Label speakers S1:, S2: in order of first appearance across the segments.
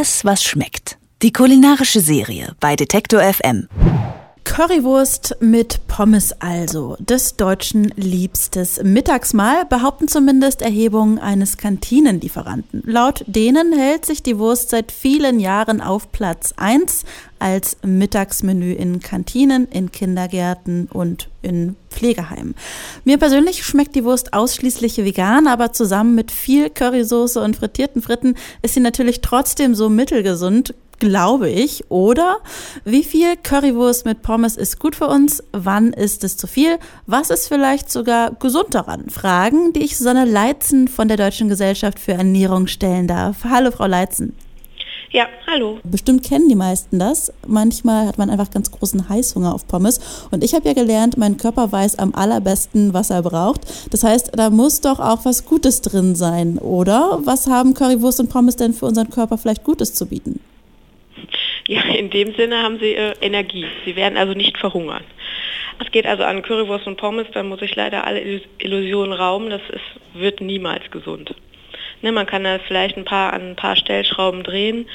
S1: Alles, was schmeckt. Die kulinarische Serie bei Detektor FM.
S2: Currywurst mit Pommes also, des Deutschen liebstes Mittagsmahl, behaupten zumindest Erhebungen eines Kantinenlieferanten. Laut denen hält sich die Wurst seit vielen Jahren auf Platz 1 als Mittagsmenü in Kantinen, in Kindergärten und in Pflegeheimen. Mir persönlich schmeckt die Wurst ausschließlich vegan, aber zusammen mit viel Currysoße und frittierten Fritten ist sie natürlich trotzdem so mittelgesund, glaube ich. Oder wie viel Currywurst mit Pommes ist gut für uns? Wann ist es zu viel? Was ist vielleicht sogar gesund daran? Fragen, die ich Susanne Leitzen von der Deutschen Gesellschaft für Ernährung stellen darf. Hallo, Frau Leitzen.
S3: Ja, hallo.
S2: Bestimmt kennen die meisten das. Manchmal hat man einfach ganz großen Heißhunger auf Pommes. Und ich habe ja gelernt, mein Körper weiß am allerbesten, was er braucht. Das heißt, da muss doch auch was Gutes drin sein, oder? Was haben Currywurst und Pommes denn für unseren Körper vielleicht Gutes zu bieten?
S3: Ja, in dem Sinne haben sie äh, Energie. Sie werden also nicht verhungern. Es geht also an Currywurst und Pommes, da muss ich leider alle Illusionen rauben. Das ist, wird niemals gesund. Ne, man kann da vielleicht ein paar an ein paar Stellschrauben drehen,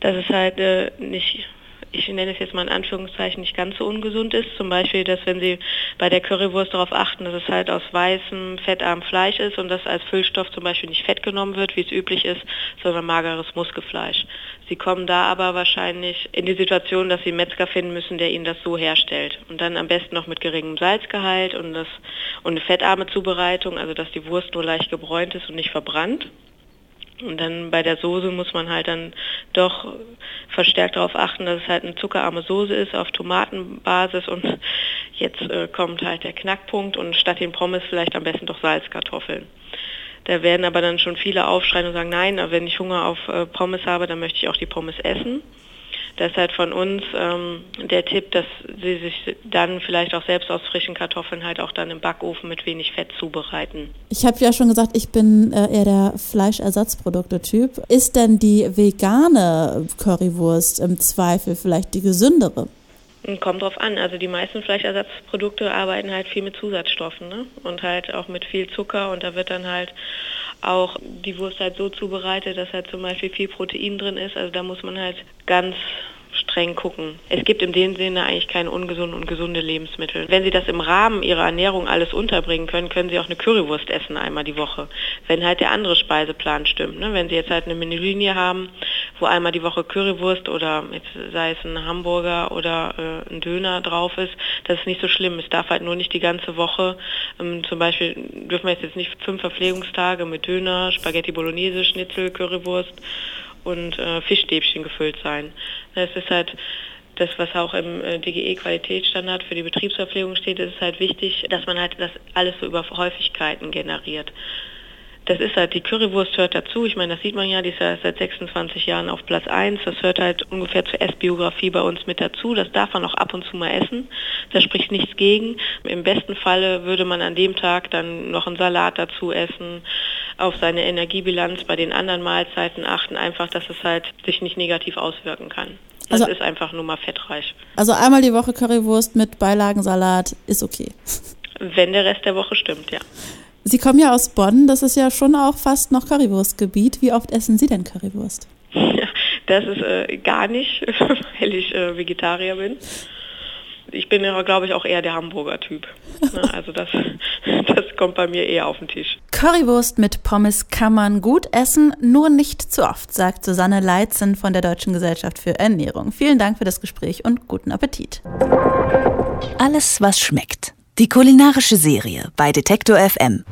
S3: dass es halt äh, nicht ich nenne es jetzt mal in Anführungszeichen, nicht ganz so ungesund ist. Zum Beispiel, dass wenn Sie bei der Currywurst darauf achten, dass es halt aus weißem, fettarmem Fleisch ist und dass als Füllstoff zum Beispiel nicht Fett genommen wird, wie es üblich ist, sondern mageres Muskelfleisch. Sie kommen da aber wahrscheinlich in die Situation, dass Sie einen Metzger finden müssen, der Ihnen das so herstellt. Und dann am besten noch mit geringem Salzgehalt und, das, und eine fettarme Zubereitung, also dass die Wurst nur leicht gebräunt ist und nicht verbrannt. Und dann bei der Soße muss man halt dann doch verstärkt darauf achten, dass es halt eine zuckerarme Soße ist auf Tomatenbasis und jetzt äh, kommt halt der Knackpunkt und statt den Pommes vielleicht am besten doch Salzkartoffeln. Da werden aber dann schon viele aufschreien und sagen, nein, wenn ich Hunger auf äh, Pommes habe, dann möchte ich auch die Pommes essen. Das ist halt von uns ähm, der Tipp, dass sie sich dann vielleicht auch selbst aus frischen Kartoffeln halt auch dann im Backofen mit wenig Fett zubereiten.
S2: Ich habe ja schon gesagt, ich bin äh, eher der Fleischersatzprodukte-Typ. Ist denn die vegane Currywurst im Zweifel vielleicht die gesündere?
S3: Kommt drauf an. Also die meisten Fleischersatzprodukte arbeiten halt viel mit Zusatzstoffen ne? und halt auch mit viel Zucker und da wird dann halt auch die Wurst halt so zubereitet, dass halt zum Beispiel viel Protein drin ist. Also da muss man halt ganz streng gucken. Es gibt in dem Sinne eigentlich keine ungesunden und gesunde Lebensmittel. Wenn Sie das im Rahmen Ihrer Ernährung alles unterbringen können, können Sie auch eine Currywurst essen einmal die Woche. Wenn halt der andere Speiseplan stimmt. Ne? Wenn Sie jetzt halt eine Menülinie haben, wo einmal die Woche Currywurst oder jetzt sei es ein Hamburger oder äh, ein Döner drauf ist, das ist nicht so schlimm. Es darf halt nur nicht die ganze Woche, ähm, zum Beispiel dürfen wir jetzt nicht fünf Verpflegungstage mit Döner, Spaghetti Bolognese, Schnitzel, Currywurst und äh, Fischstäbchen gefüllt sein. Es ist halt das, was auch im äh, DGE-Qualitätsstandard für die Betriebsverpflegung steht, ist halt wichtig, dass man halt das alles so über Häufigkeiten generiert das ist halt, die Currywurst hört dazu. Ich meine, das sieht man ja, die ist ja seit 26 Jahren auf Platz 1. Das hört halt ungefähr zur Essbiografie bei uns mit dazu. Das darf man auch ab und zu mal essen. Da spricht nichts gegen. Im besten Falle würde man an dem Tag dann noch einen Salat dazu essen, auf seine Energiebilanz bei den anderen Mahlzeiten achten, einfach, dass es halt sich nicht negativ auswirken kann. Das also, ist einfach nur mal fettreich.
S2: Also einmal die Woche Currywurst mit Beilagensalat ist okay.
S3: Wenn der Rest der Woche stimmt, ja.
S2: Sie kommen ja aus Bonn, das ist ja schon auch fast noch Currywurstgebiet. Wie oft essen Sie denn Currywurst?
S3: Ja, das ist äh, gar nicht, weil ich äh, Vegetarier bin. Ich bin ja, glaube ich, auch eher der Hamburger Typ. Ne, also das, das kommt bei mir eher auf den Tisch.
S2: Currywurst mit Pommes kann man gut essen, nur nicht zu oft, sagt Susanne Leitzen von der Deutschen Gesellschaft für Ernährung. Vielen Dank für das Gespräch und guten Appetit.
S1: Alles, was schmeckt. Die kulinarische Serie bei Detektor FM.